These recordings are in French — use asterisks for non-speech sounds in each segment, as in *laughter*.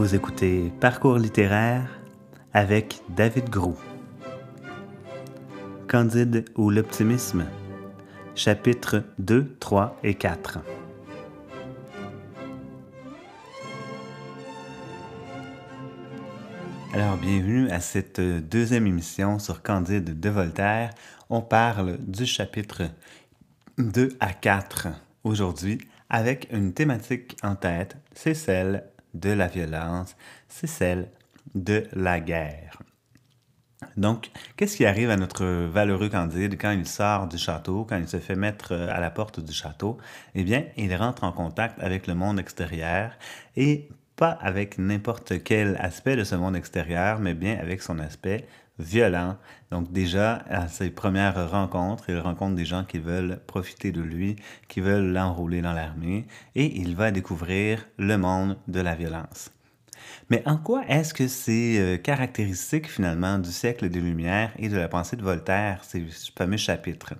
Vous écoutez Parcours littéraire avec David Grou. Candide ou l'optimisme, chapitres 2, 3 et 4. Alors, bienvenue à cette deuxième émission sur Candide de Voltaire. On parle du chapitre 2 à 4 aujourd'hui avec une thématique en tête, c'est celle de la violence, c'est celle de la guerre. Donc, qu'est-ce qui arrive à notre valeureux Candide quand il sort du château, quand il se fait mettre à la porte du château? Eh bien, il rentre en contact avec le monde extérieur et pas avec n'importe quel aspect de ce monde extérieur, mais bien avec son aspect violent. Donc déjà, à ses premières rencontres, il rencontre des gens qui veulent profiter de lui, qui veulent l'enrouler dans l'armée, et il va découvrir le monde de la violence. Mais en quoi est-ce que c'est euh, caractéristique finalement du siècle des Lumières et de la pensée de Voltaire, ces fameux chapitres?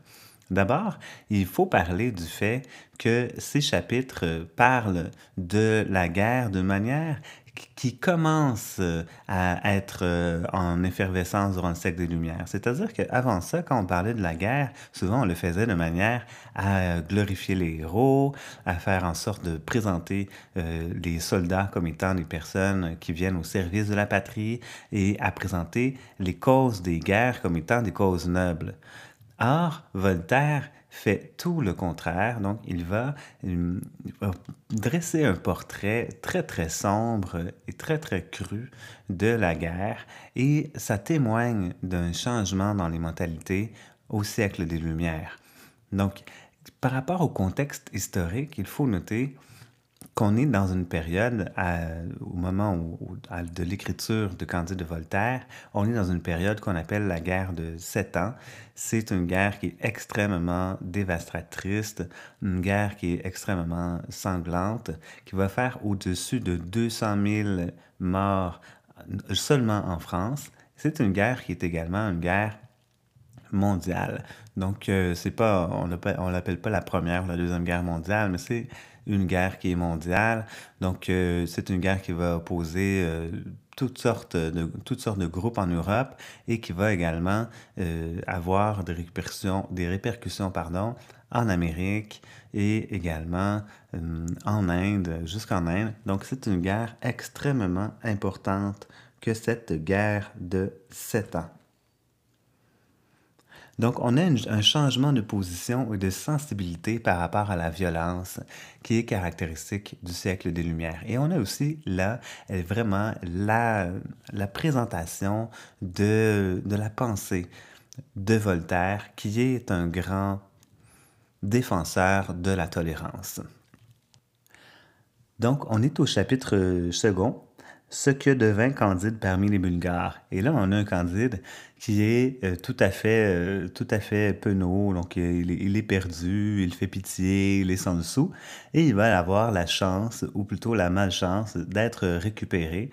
D'abord, il faut parler du fait que ces chapitres parlent de la guerre de manière qui commence euh, à être euh, en effervescence durant le siècle des Lumières. C'est-à-dire qu'avant ça, quand on parlait de la guerre, souvent on le faisait de manière à glorifier les héros, à faire en sorte de présenter euh, les soldats comme étant des personnes qui viennent au service de la patrie et à présenter les causes des guerres comme étant des causes nobles. Or, Voltaire fait tout le contraire. Donc, il va, dresser un portrait très, très sombre et très, très cru de la guerre et ça témoigne d'un changement dans les mentalités au siècle des Lumières. Donc, par rapport au contexte historique, il faut noter qu'on est dans une période, au moment de l'écriture de Candide de Voltaire, on est dans une période qu'on appelle la guerre de sept ans. C'est une guerre qui est extrêmement dévastatrice, une guerre qui est extrêmement sanglante, qui va faire au-dessus de 200 000 morts seulement en France. C'est une guerre qui est également une guerre mondiale. Donc, euh, c'est pas, on ne l'appelle pas la première ou la deuxième guerre mondiale, mais c'est une guerre qui est mondiale. Donc, euh, c'est une guerre qui va opposer euh, toutes, sortes de, toutes sortes de groupes en Europe et qui va également euh, avoir des répercussions, des répercussions pardon, en Amérique et également en Inde, jusqu'en Inde. Donc, c'est une guerre extrêmement importante que cette guerre de sept ans. Donc, on a un changement de position et de sensibilité par rapport à la violence qui est caractéristique du siècle des Lumières. Et on a aussi là vraiment la, la présentation de, de la pensée de Voltaire, qui est un grand défenseur de la tolérance. Donc, on est au chapitre second, ce que devint Candide parmi les Bulgares. Et là, on a un Candide qui est euh, tout à fait, euh, tout à fait penaud, donc euh, il, est, perdu, il fait pitié, il est sans dessous, et il va avoir la chance, ou plutôt la malchance, d'être récupéré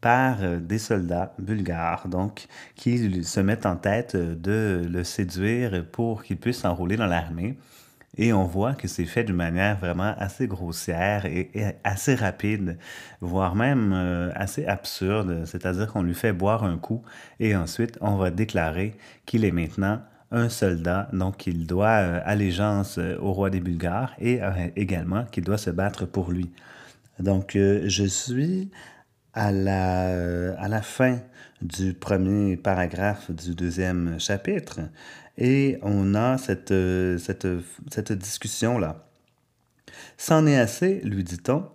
par des soldats bulgares, donc qui se mettent en tête de le séduire pour qu'il puisse s'enrôler dans l'armée. Et on voit que c'est fait d'une manière vraiment assez grossière et, assez rapide, voire même euh, assez absurde. C'est-à-dire qu'on lui fait boire un coup et ensuite on va déclarer qu'il est maintenant un soldat, donc qu'il doit euh, allégeance euh, au roi des Bulgares et également qu'il doit se battre pour lui. Donc je suis à la fin du premier paragraphe du deuxième chapitre et on a cette, cette, cette discussion-là. C'en est assez, lui dit-on.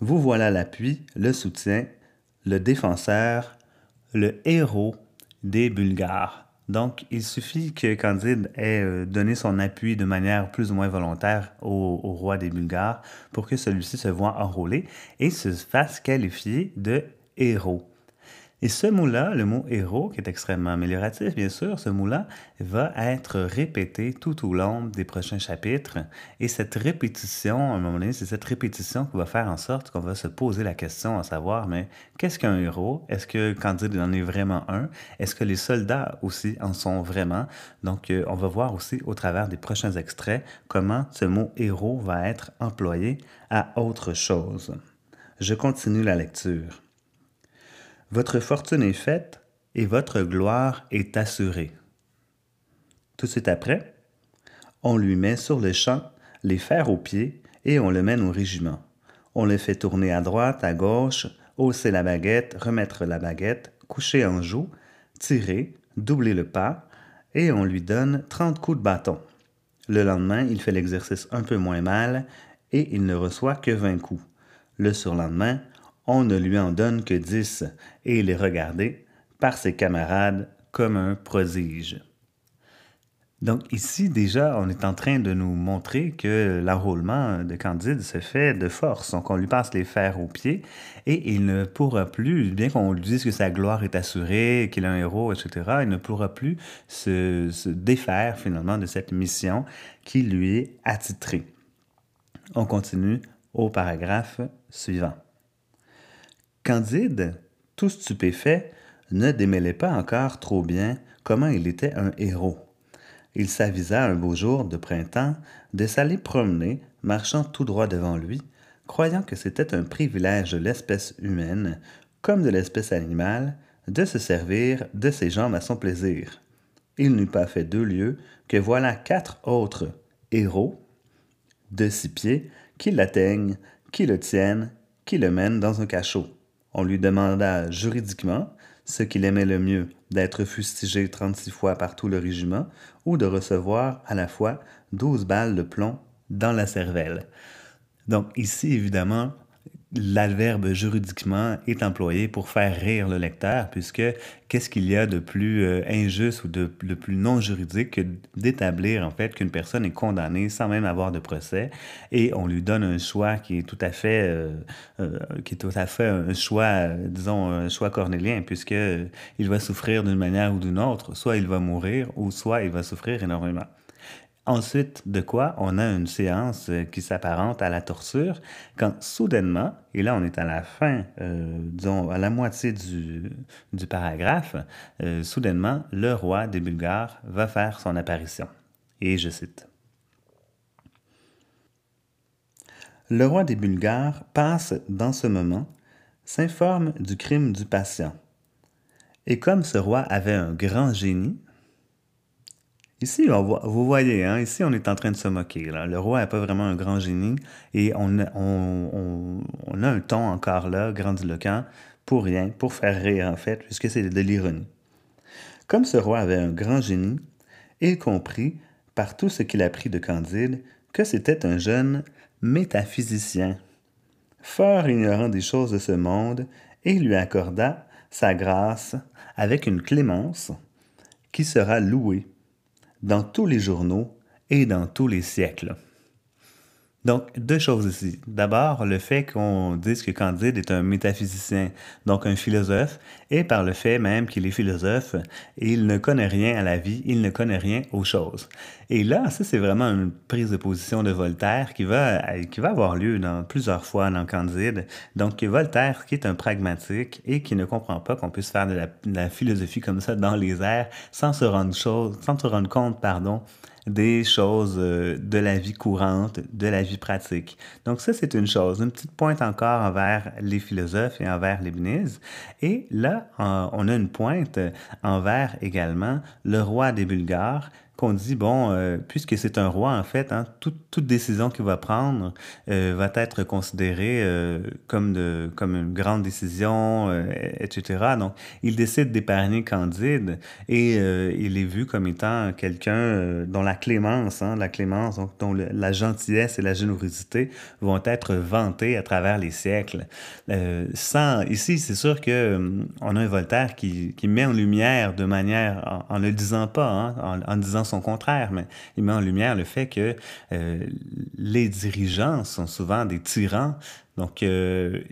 Vous voilà l'appui, le soutien, le défenseur, le héros des Bulgares. Donc, il suffit que Candide ait euh, donné son appui de manière plus ou moins volontaire au, au roi des Bulgares pour que celui-ci se voie enrôlé et se fasse qualifier de héros. Et ce mot-là, le mot héros, qui est extrêmement amélioratif, bien sûr, ce mot-là va être répété tout au long des prochains chapitres. Et cette répétition, à un moment donné, c'est cette répétition qui va faire en sorte qu'on va se poser la question à savoir, mais qu'est-ce qu'un héros? Est-ce que Candide en est vraiment un? Est-ce que les soldats aussi en sont vraiment? Donc, euh, on va voir aussi au travers des prochains extraits comment ce mot héros va être employé à autre chose. Je continue la lecture. Votre fortune est faite et votre gloire est assurée. Tout de suite après, on lui met sur le champ les fers aux pieds et on le mène au régiment. On le fait tourner à droite, à gauche, hausser la baguette, remettre la baguette, coucher en joue, tirer, doubler le pas, et on lui donne 30 coups de bâton. Le lendemain, il fait l'exercice un peu moins mal et il ne reçoit que 20 coups. Le surlendemain, on ne lui en donne que 10 et il est regardé par ses camarades comme un prodige. Donc ici, déjà, on est en train de nous montrer que l'enrôlement de Candide se fait de force. Donc on lui passe les fers aux pieds et il ne pourra plus, bien qu'on lui dise que sa gloire est assurée, qu'il est un héros, etc., il ne pourra plus se, se défaire finalement de cette mission qui lui est attitrée. On continue au paragraphe suivant. Candide, tout stupéfait, ne démêlait pas encore trop bien comment il était un héros il s'avisa un beau jour de printemps de s'aller promener, marchant tout droit devant lui, croyant que c'était un privilège de l'espèce humaine, comme de l'espèce animale, de se servir de ses jambes à son plaisir. Il n'eut pas fait deux lieues que voilà quatre autres héros de six pieds qui l'atteignent, qui le tiennent, qui le mènent dans un cachot. On lui demanda juridiquement ce qu'il aimait le mieux, d'être fustigé 36 fois par tout le régiment ou de recevoir à la fois 12 balles de plomb dans la cervelle. Donc ici, évidemment, l'adverbe juridiquement est employé pour faire rire le lecteur, puisque qu'est-ce qu'il y a de plus euh, injuste ou de, plus non juridique que d'établir en fait qu'une personne est condamnée sans même avoir de procès et on lui donne un choix qui est tout à fait, euh, euh, qui est tout à fait un choix, disons, un choix cornélien, puisque il va souffrir d'une manière ou d'une autre, soit il va mourir ou soit il va souffrir énormément. Ensuite de quoi on a une séance euh, qui s'apparente à la torture, quand soudainement, et là on est à la fin, euh, disons à la moitié du, paragraphe, euh, soudainement le roi des Bulgares va faire son apparition. Et je cite. Le roi des Bulgares passe dans ce moment, s'informe du crime du patient. Et comme ce roi avait un grand génie, Ici, vous voyez, hein, ici, on est en train de se moquer. Le roi n'est pas vraiment un grand génie et on, a un ton encore là, grandiloquent, pour rien, pour faire rire en fait, puisque c'est de l'ironie. Comme ce roi avait un grand génie, il comprit, par tout ce qu'il apprit de Candide, que c'était un jeune métaphysicien, fort ignorant des choses de ce monde, et lui accorda sa grâce avec une clémence qui sera louée dans tous les journaux et dans tous les siècles. Donc, deux choses ici. D'abord, le fait qu'on dise que Candide est un métaphysicien, donc un philosophe, et par le fait même qu'il est philosophe, il ne connaît rien à la vie, il ne connaît rien aux choses. Et là, ça, c'est vraiment une prise de position de Voltaire qui va, qui va avoir lieu dans, plusieurs fois dans Candide. Donc, Voltaire, qui est un pragmatique et qui ne comprend pas qu'on puisse faire de la, de la philosophie comme ça dans les airs sans se rendre, chose, sans se rendre compte, pardon, des choses euh, de la vie courante, de la vie pratique. Donc ça, c'est une chose. Une petite pointe encore envers les philosophes et envers Leibniz. Et là, on a une pointe envers également le roi des Bulgares qu'on dit, bon, euh, puisque c'est un roi, en fait, hein, toute, décision qu'il va prendre euh, va être considérée euh, comme, de, comme une grande décision, etc. Donc, il décide d'épargner Candide et il est vu comme étant quelqu'un dont la clémence, hein, la clémence, donc, dont la gentillesse et la générosité vont être vantées à travers les siècles. sans, ici, c'est sûr que on a un Voltaire qui, qui, met en lumière de manière, en ne le disant pas, hein, en, en disant son contraire, mais il met en lumière le fait que euh, les dirigeants sont souvent des tyrans. Donc, euh,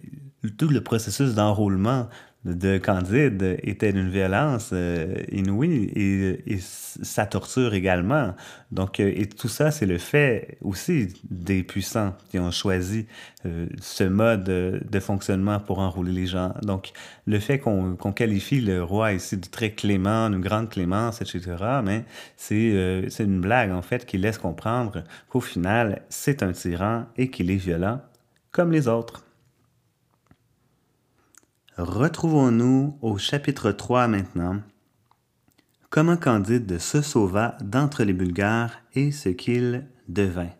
tout le processus d'enrôlement de Candide était d'une violence euh, inouïe et, sa torture également. Donc, euh, et tout ça, c'est le fait aussi des puissants qui ont choisi euh, ce mode de fonctionnement pour enrouler les gens. Donc, le fait qu'on qualifie le roi ici de très clément, une grande clémence, etc., mais c'est une blague, en fait, qui laisse comprendre qu'au final, c'est un tyran et qu'il est violent comme les autres. Retrouvons-nous au chapitre 3 maintenant. Comment Candide se sauva d'entre les Bulgares et ce qu'il devint?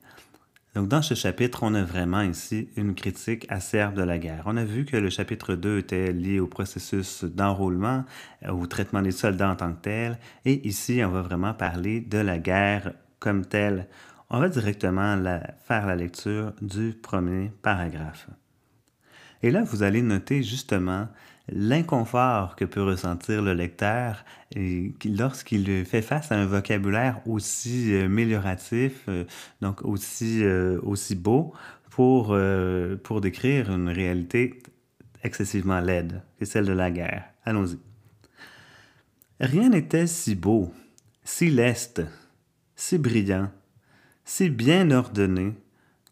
Donc, dans ce chapitre, on a vraiment ici une critique acerbe de la guerre. On a vu que le chapitre 2 était lié au processus d'enrôlement, euh, au traitement des soldats en tant que tel. Et ici, on va vraiment parler de la guerre comme telle. On va directement faire la lecture du premier paragraphe. Et là, vous allez noter justement l'inconfort que peut ressentir le lecteur lorsqu'il fait face à un vocabulaire aussi euh, amélioratif, euh, donc aussi, euh, aussi beau, pour, pour décrire une réalité excessivement laide, c'est celle de la guerre. Allons-y. Rien n'était si beau, si leste, si brillant, si bien ordonné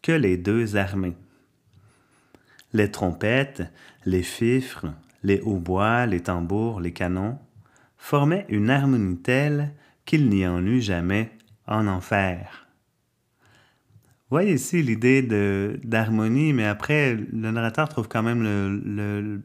que les deux armées. Les trompettes, les fifres, les hautbois, les tambours, les canons, formaient une harmonie telle qu'il n'y en eut jamais en enfer. Voyez ici l'idée d'harmonie, mais après, le narrateur trouve quand même le, le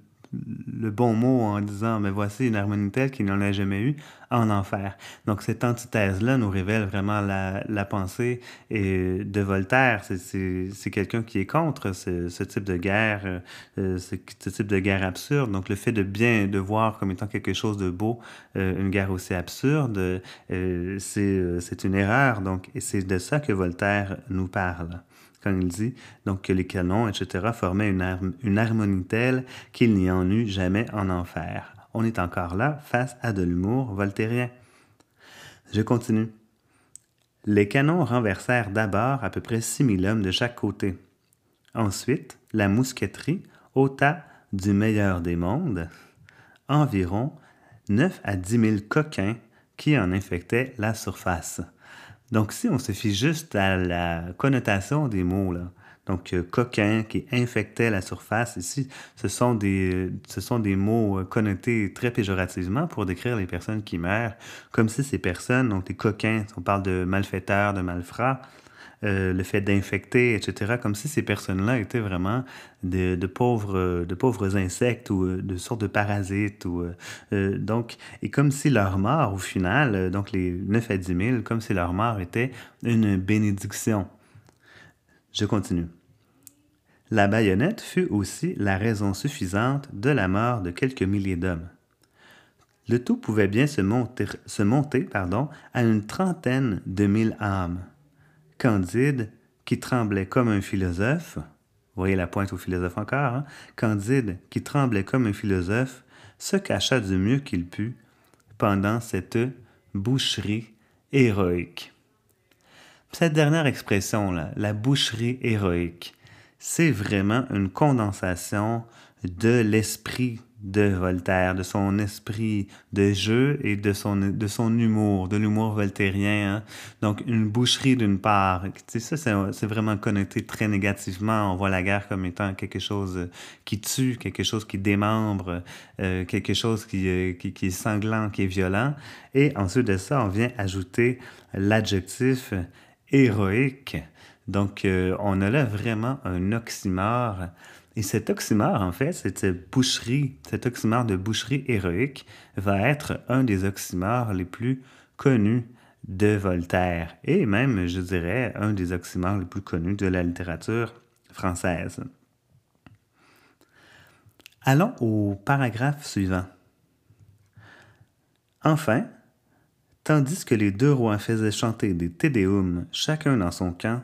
bon mot en disant, mais voici une harmonie telle qu'il n'en a jamais eu en enfer. Donc cette antithèse-là nous révèle vraiment la, pensée et de Voltaire. C'est quelqu'un qui est contre ce, type de guerre, euh, ce, type de guerre absurde. Donc le fait de bien de voir comme étant quelque chose de beau euh, une guerre aussi absurde, euh, c'est une erreur. Donc c'est de ça que Voltaire nous parle quand il dit donc que les canons, etc., formaient une, une harmonie telle qu'il n'y en eut jamais en enfer. On est encore là face à de l'humour voltairien. Je continue. Les canons renversèrent d'abord à peu près 6000 hommes de chaque côté. Ensuite, la mousqueterie ôta du meilleur des mondes environ 9 à 10 000 coquins qui en infectaient la surface. Donc, si on se fie juste à la connotation des mots, là, donc euh, coquin qui infectait la surface, ici, ce sont des, ce sont des mots euh, connotés très péjorativement pour décrire les personnes qui meurent, comme si ces personnes, donc les coquins, on parle de malfaiteurs, de malfrats, euh, le fait d'infecter, etc., comme si ces personnes-là étaient vraiment de, pauvres, de pauvres insectes ou euh, de sortes de parasites. Ou, euh, donc, et comme si leur mort, au final, donc les 9 à 10 000, comme si leur mort était une bénédiction. Je continue. La baïonnette fut aussi la raison suffisante de la mort de quelques milliers d'hommes. Le tout pouvait bien se monter, se monter pardon, à une trentaine de mille âmes. Candide, qui tremblait comme un philosophe, voyez la pointe au philosophe encore, hein? Candide, qui tremblait comme un philosophe, se cacha du mieux qu'il put pendant cette boucherie héroïque. Cette dernière expression-là, la boucherie héroïque, c'est vraiment une condensation de l'esprit de Voltaire, de son esprit de jeu et de son, de son humour, de l'humour voltairien. Hein. Donc, une boucherie d'une part. Ça, c'est vraiment connoté très négativement. On voit la guerre comme étant quelque chose qui tue, quelque chose qui démembre, euh, quelque chose qui, euh, qui, qui, est sanglant, qui est violent. Et ensuite de ça, on vient ajouter l'adjectif héroïque. Donc, euh, on a là vraiment un oxymore et cet oxymore, en fait, cette boucherie, cet oxymore de boucherie héroïque va être un des oxymores les plus connus de Voltaire et même, je dirais, un des oxymores les plus connus de la littérature française. Allons au paragraphe suivant. Enfin, tandis que les deux rois faisaient chanter des Tédéums chacun dans son camp,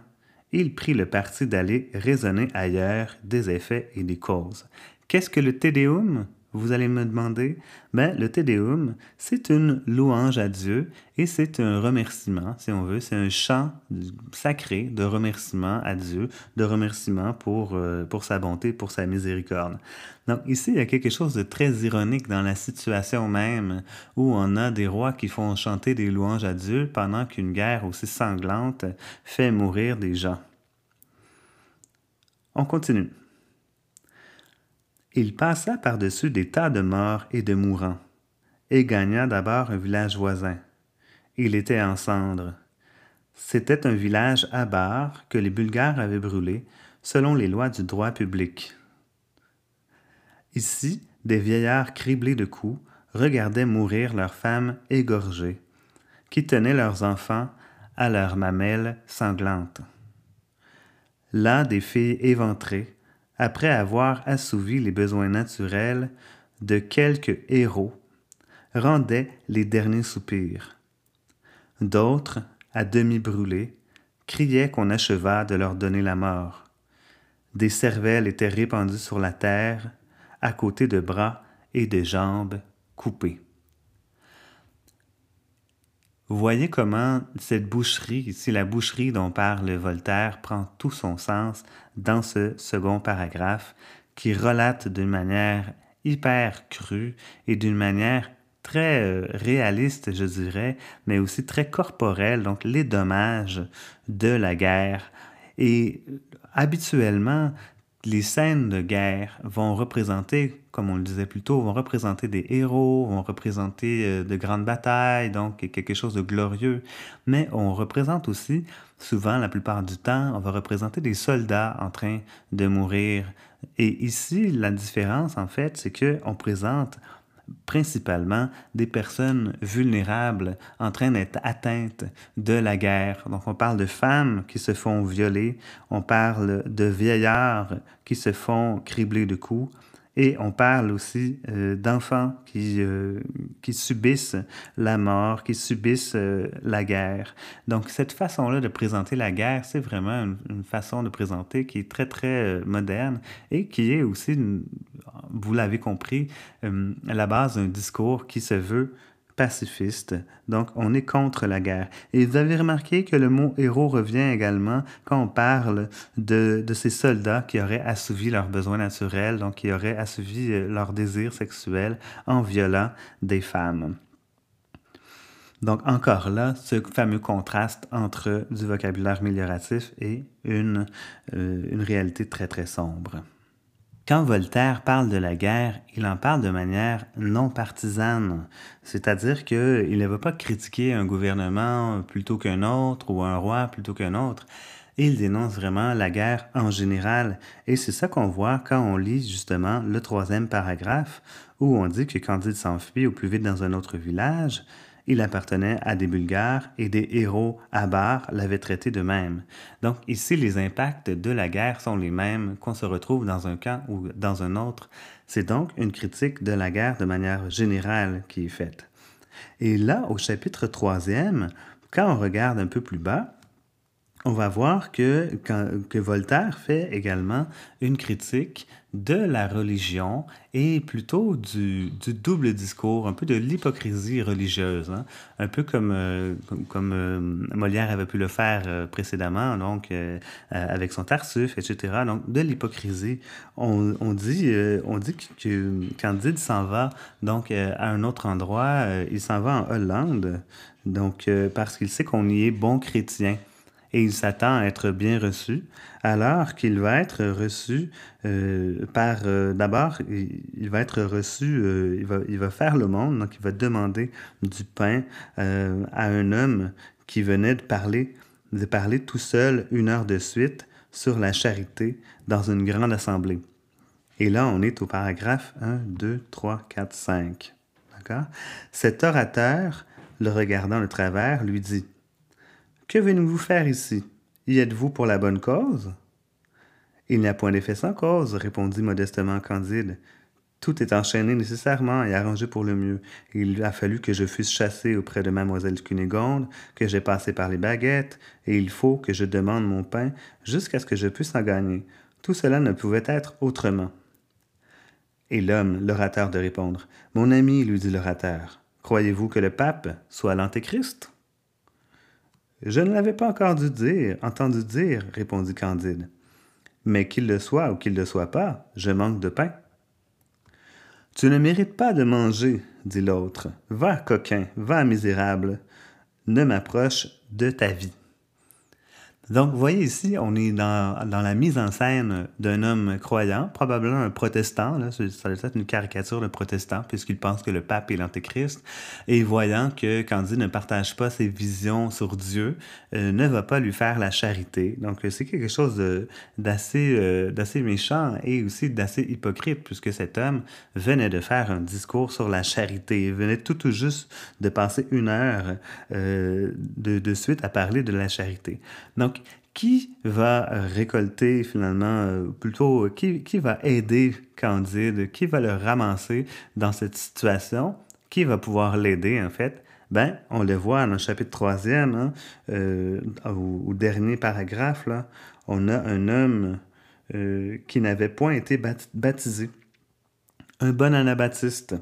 il prit le parti d'aller raisonner ailleurs des effets et des causes. Qu'est-ce que le Tédéum vous allez me demander, ben, le Tédéum, c'est une louange à Dieu et c'est un remerciement, si on veut, c'est un chant sacré de remerciement à Dieu, de remerciement pour, euh, pour sa bonté, pour sa miséricorde. Donc ici, il y a quelque chose de très ironique dans la situation même où on a des rois qui font chanter des louanges à Dieu pendant qu'une guerre aussi sanglante fait mourir des gens. On continue. Il passa par-dessus des tas de morts et de mourants, et gagna d'abord un village voisin. Il était en cendres. C'était un village à barre que les Bulgares avaient brûlé selon les lois du droit public. Ici, des vieillards criblés de coups regardaient mourir leurs femmes égorgées, qui tenaient leurs enfants à leurs mamelles sanglantes. Là, des filles éventrées, après avoir assouvi les besoins naturels de quelques héros, rendaient les derniers soupirs. D'autres, à demi brûlés, criaient qu'on acheva de leur donner la mort. Des cervelles étaient répandues sur la terre, à côté de bras et de jambes coupés. Voyez comment cette boucherie, ici la boucherie dont parle Voltaire, prend tout son sens dans ce second paragraphe qui relate d'une manière hyper crue et d'une manière très euh, réaliste, je dirais, mais aussi très corporelle, donc les dommages de la guerre. Et habituellement, les scènes de guerre vont représenter, comme on le disait plus tôt, vont représenter des héros, vont représenter euh, de grandes batailles, donc quelque chose de glorieux. Mais on représente aussi, souvent, la plupart du temps, on va représenter des soldats en train de mourir. Et ici, la différence, en fait, c'est qu'on présente principalement des personnes vulnérables en train d'être atteintes de la guerre. Donc on parle de femmes qui se font violer, on parle de vieillards qui se font cribler de coups, et on parle aussi euh, d'enfants qui, euh, qui subissent la mort, qui subissent euh, la guerre. Donc cette façon-là de présenter la guerre, c'est vraiment une, façon de présenter qui est très, très moderne et qui est aussi, vous l'avez compris, à la base d'un discours qui se veut pacifiste. Donc, on est contre la guerre. Et vous avez remarqué que le mot héros revient également quand on parle de, de ces soldats qui auraient assouvi leurs besoins naturels, donc qui auraient assouvi euh, leurs désirs sexuels en violant des femmes. Donc encore là, ce fameux contraste entre du vocabulaire amélioratif et une, euh, une réalité très très sombre. Quand Voltaire parle de la guerre, il en parle de manière non partisane, c'est-à-dire qu'il ne va pas critiquer un gouvernement plutôt qu'un autre ou un roi plutôt qu'un autre. Il dénonce vraiment la guerre en général. Et c'est ça qu'on voit quand on lit justement le troisième paragraphe où on dit que Candide s'enfuit au plus vite dans un autre village il appartenait à des Bulgares et des héros Bar l'avaient traité de même. Donc ici, les impacts de la guerre sont les mêmes qu'on se retrouve dans un camp ou dans un autre. C'est donc une critique de la guerre de manière générale qui est faite. Et là, au chapitre troisième, quand on regarde un peu plus bas, on va voir que, que Voltaire fait également une critique de la religion et plutôt du, du double discours, un peu de l'hypocrisie religieuse, hein. un peu comme, euh, comme, euh, Molière avait pu le faire euh, précédemment, donc avec son Tartuffe, etc. Donc de l'hypocrisie. On, on, dit, on dit que Candide s'en va donc à un autre endroit, il s'en va en Hollande, donc parce qu'il sait qu'on y est bon chrétien et il s'attend à être bien reçu, alors qu'il va être reçu euh, par... Euh, d'abord, il, va être reçu, euh, il, va, il va faire le monde, donc il va demander du pain à un homme qui venait de parler, de parler tout seul une heure de suite sur la charité dans une grande assemblée. Et là, on est au paragraphe 1, 2, 3, 4, 5. D'accord? Cet orateur, le regardant de travers, lui dit que venez-vous faire ici? Y êtes-vous pour la bonne cause? Il n'y a point d'effet sans cause, répondit modestement Candide. Tout est enchaîné nécessairement et arrangé pour le mieux. Il a fallu que je fusse chassé auprès de mademoiselle Cunégonde, que j'ai passé par les baguettes, et il faut que je demande mon pain jusqu'à ce que je puisse en gagner. Tout cela ne pouvait être autrement. Et l'homme, l'orateur, de répondre. Mon ami, lui dit l'orateur, croyez-vous que le pape soit l'antéchrist? Je ne l'avais pas encore dû dire, entendu dire, répondit Candide. Mais qu'il le soit ou qu'il ne le soit pas, je manque de pain. Tu ne mérites pas de manger, dit l'autre. Va, coquin, va, misérable. Ne m'approche de ta vie. Donc, vous voyez ici, on est dans, dans la mise en scène d'un homme croyant, probablement un protestant, là, ça doit être une caricature de protestant, puisqu'il pense que le pape est l'antéchrist, et voyant que Candide ne partage pas ses visions sur Dieu, euh, ne va pas lui faire la charité. Donc, c'est quelque chose d'assez euh, méchant et aussi d'assez hypocrite, puisque cet homme venait de faire un discours sur la charité, il venait tout, tout juste de passer une heure euh, de, de suite à parler de la charité. Donc, qui va récolter finalement, euh, plutôt, qui, qui va aider Candide, qui va le ramasser dans cette situation, qui va pouvoir l'aider en fait? Ben, on le voit dans le chapitre 3 hein, euh, au, dernier paragraphe, on a un homme euh, qui n'avait point été baptisé. Un bon anabaptiste,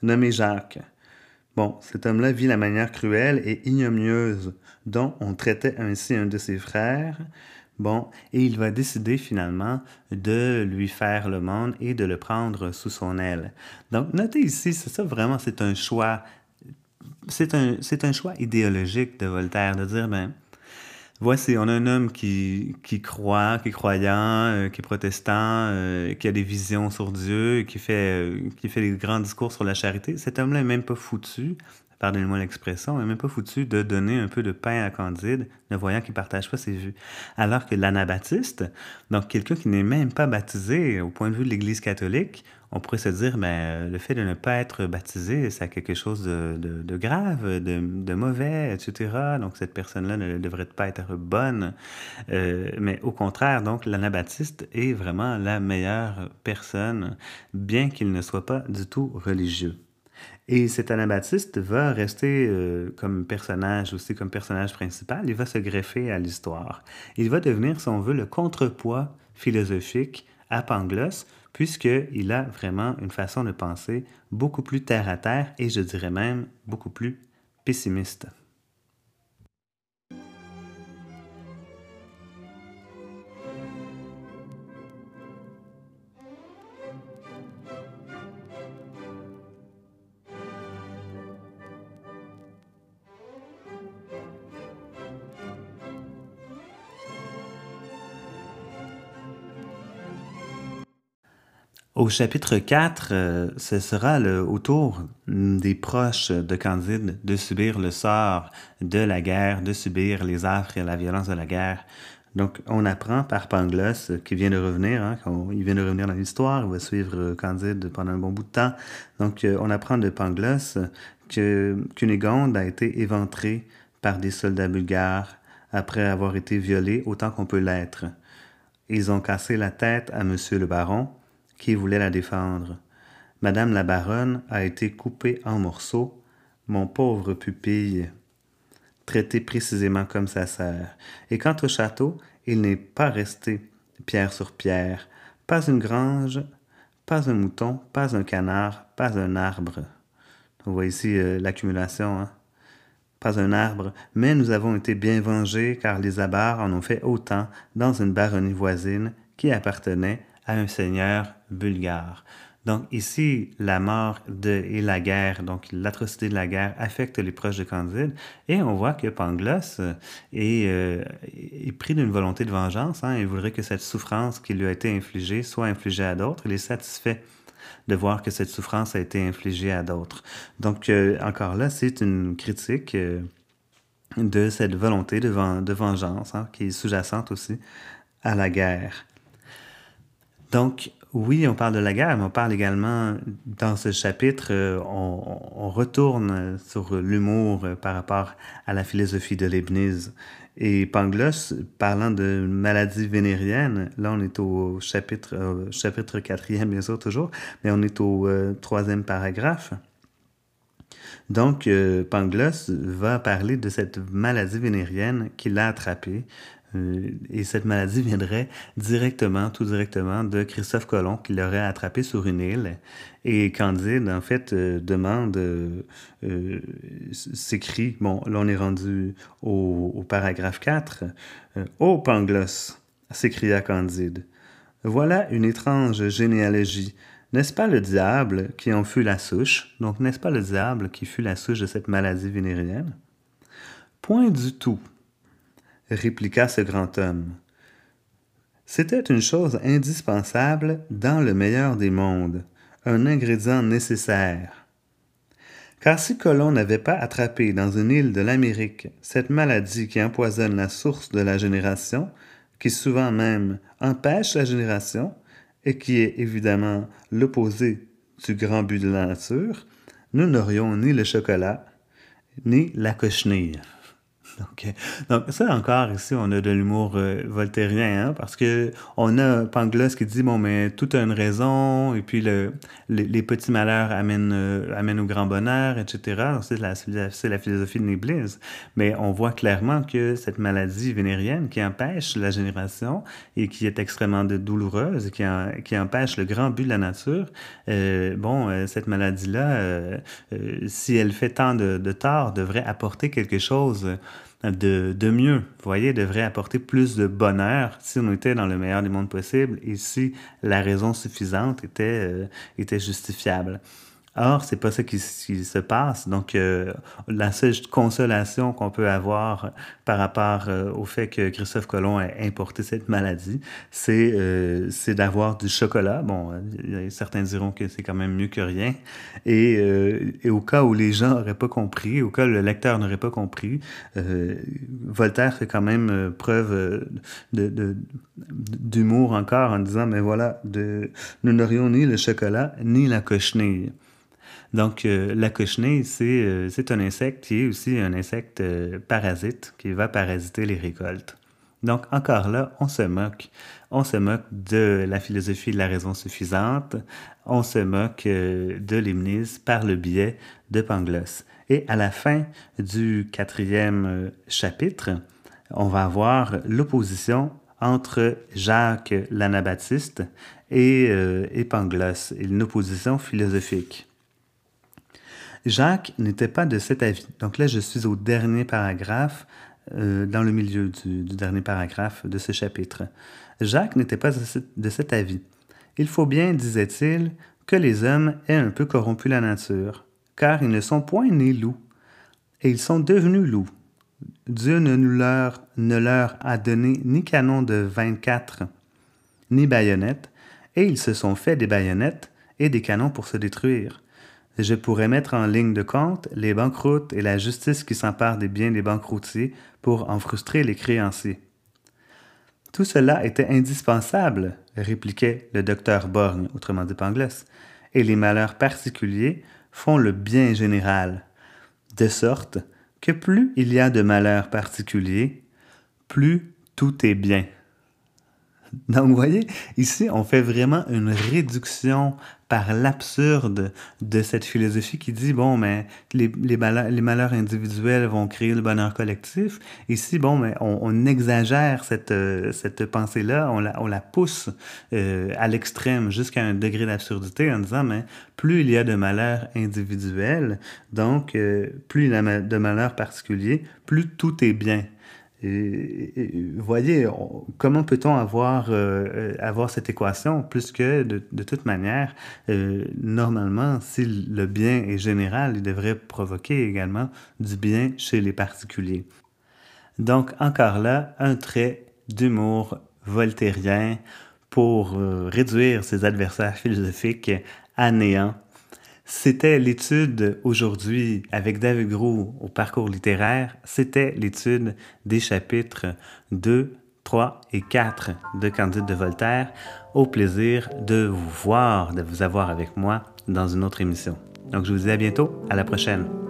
nommé Jacques. Bon, cet homme-là vit la manière cruelle et ignominieuse dont on traitait ainsi un de ses frères. Bon, et il va décider finalement de lui faire le monde et de le prendre sous son aile. Donc, notez ici, c'est ça vraiment, c'est un choix, c'est un, un choix idéologique de Voltaire de dire, ben, Voici, on a un homme qui, qui croit, qui est croyant, euh, qui est protestant, euh, qui a des visions sur Dieu, qui fait, euh, qui fait des grands discours sur la charité. Cet homme-là n'est même pas foutu, pardonnez-moi l'expression, n'est même pas foutu de donner un peu de pain à Candide, ne voyant qu'il partage pas ses vues. Alors que l'anabaptiste, donc quelqu'un qui n'est même pas baptisé au point de vue de l'Église catholique, on pourrait se dire, ben, le fait de ne pas être baptisé, c'est quelque chose de, grave, de, de, mauvais, etc. Donc, cette personne-là ne devrait pas être bonne. Euh, mais au contraire, donc, l'anabaptiste est vraiment la meilleure personne, bien qu'il ne soit pas du tout religieux. Et cet anabaptiste va rester euh, comme personnage aussi, comme personnage principal. Il va se greffer à l'histoire. Il va devenir, si on veut, le contrepoids philosophique à Pangloss, puisqu'il a vraiment une façon de penser beaucoup plus terre à terre et je dirais même beaucoup plus pessimiste. Au chapitre 4, euh, ce sera le, au tour des proches de Candide de subir le sort de la guerre, de subir les affres et la violence de la guerre. Donc, on apprend par Pangloss, qui vient de revenir, hein, il vient de revenir dans l'histoire, il va suivre euh, Candide pendant un bon bout de temps. Donc, euh, on apprend de Pangloss que Cunégonde a été éventrée par des soldats bulgares après avoir été violée autant qu'on peut l'être. Ils ont cassé la tête à Monsieur le baron, qui voulait la défendre. Madame la baronne a été coupée en morceaux, mon pauvre pupille, traité précisément comme sa sœur. Et quant au château, il n'est pas resté pierre sur pierre, pas une grange, pas un mouton, pas un canard, pas un arbre. On voit ici euh, l'accumulation, hein? Pas un arbre, mais nous avons été bien vengés car les abards en ont fait autant dans une baronnie voisine qui appartenait à un seigneur bulgare. Donc ici, la mort de, et la guerre, donc l'atrocité de la guerre affecte les proches de Candide et on voit que Pangloss est, euh, est pris d'une volonté de vengeance. Hein, il voudrait que cette souffrance qui lui a été infligée soit infligée à d'autres. Il est satisfait de voir que cette souffrance a été infligée à d'autres. Donc euh, encore là, c'est une critique euh, de cette volonté de, de vengeance hein, qui est sous-jacente aussi à la guerre. Donc, oui, on parle de la guerre, mais on parle également, dans ce chapitre, euh, on, retourne sur l'humour par rapport à la philosophie de Leibniz. Et Pangloss, parlant de maladie vénérienne, là on est au chapitre, euh, chapitre quatrième, bien sûr, toujours, mais on est au euh, troisième paragraphe. Donc, Pangloss va parler de cette maladie vénérienne qu'il a attrapée euh, et cette maladie viendrait directement, tout directement, de Christophe Colomb qui l'aurait attrapé sur une île. Et Candide, en fait, euh, demande, euh, s'écrit, bon, là on est rendu au, paragraphe 4. Ô Pangloss, s'écria Candide, voilà une étrange généalogie. N'est-ce pas le diable qui en fut la souche? Donc, n'est-ce pas le diable qui fut la souche de cette maladie vénérienne? Point du tout, répliqua ce grand homme. C'était une chose indispensable dans le meilleur des mondes, un ingrédient nécessaire. Car si Colomb n'avait pas attrapé dans une île de l'Amérique cette maladie qui empoisonne la source de la génération, qui souvent même empêche la génération, et qui est évidemment l'opposé du grand but de la nature, nous n'aurions ni le chocolat, ni la cochenille. *laughs* Donc, ça encore ici, on a de l'humour euh, voltairien, hein, parce que on a Pangloss qui dit bon, mais tout a une raison, et puis le, les, petits malheurs amènent, euh, amènent au grand bonheur, etc. C'est la, la philosophie de l'Église. Mais on voit clairement que cette maladie vénérienne qui empêche la génération et qui est extrêmement douloureuse, et qui, qui empêche le grand but de la nature, euh, bon, euh, cette maladie-là, euh, si elle fait tant de, de tort, devrait apporter quelque chose de, de, mieux. Vous voyez, devrait apporter plus de bonheur si on était dans le meilleur des mondes possible et si la raison suffisante était, euh, était justifiable. Or, c'est pas ça qui, se passe. Donc, euh, la seule consolation qu'on peut avoir par rapport euh, au fait que Christophe Colomb a importé cette maladie, c'est euh, d'avoir du chocolat. Bon, certains diront que c'est quand même mieux que rien. Et, et, au cas où les gens n'auraient pas compris, au cas où le lecteur n'aurait pas compris, Voltaire fait quand même preuve de, d'humour encore en disant, mais voilà, de, nous n'aurions ni le chocolat ni la cochenille. Donc, euh, la cochenille, euh, c'est un insecte qui est aussi un insecte euh, parasite qui va parasiter les récoltes. Donc, encore là, on se moque. On se moque de la philosophie de la raison suffisante. On se moque de l'hymnis par le biais de Pangloss. Et à la fin du quatrième chapitre, on va avoir l'opposition entre Jacques l'Anabaptiste et, et Pangloss, une opposition philosophique. Jacques n'était pas de cet avis. Donc là, je suis au dernier paragraphe, euh, dans le milieu du, dernier paragraphe de ce chapitre. Jacques n'était pas de cet avis. Il faut bien, disait-il, que les hommes aient un peu corrompu la nature, car ils ne sont point nés loups, et ils sont devenus loups. Dieu ne, leur, ne leur a donné ni canon de 24, ni baïonnettes, et ils se sont fait des baïonnettes et des canons pour se détruire je pourrais mettre en ligne de compte les banqueroutes et la justice qui s'empare des biens des banqueroutiers pour en frustrer les créanciers. Tout cela était indispensable, répliquait le docteur Borgne, autrement dit Pangloss, et les malheurs particuliers font le bien général, de sorte que plus il y a de malheurs particuliers, plus tout est bien. *laughs* Donc, vous voyez, ici, on fait vraiment une réduction par l'absurde de cette philosophie qui dit, bon, mais les, les, malheurs, individuels vont créer le bonheur collectif. Ici, bon, mais on, exagère cette, euh, cette pensée-là, on la, on la pousse euh, à l'extrême jusqu'à un degré d'absurdité en disant, mais plus il y a de malheurs individuels, donc euh, plus il y a de malheurs particuliers, plus tout est bien. Voyez, comment peut-on avoir, euh, euh, avoir cette équation plus que de, de toute manière, euh, normalement, si le bien est général, il devrait provoquer également du bien chez les particuliers. Donc, encore là, un trait d'humour voltairien pour réduire ses adversaires philosophiques à néant c'était l'étude aujourd'hui avec David Gros au parcours littéraire. C'était l'étude des chapitres 2, 3 et 4 de Candide de Voltaire. Au plaisir de vous voir, de vous avoir avec moi dans une autre émission. Donc je vous dis à bientôt, à la prochaine.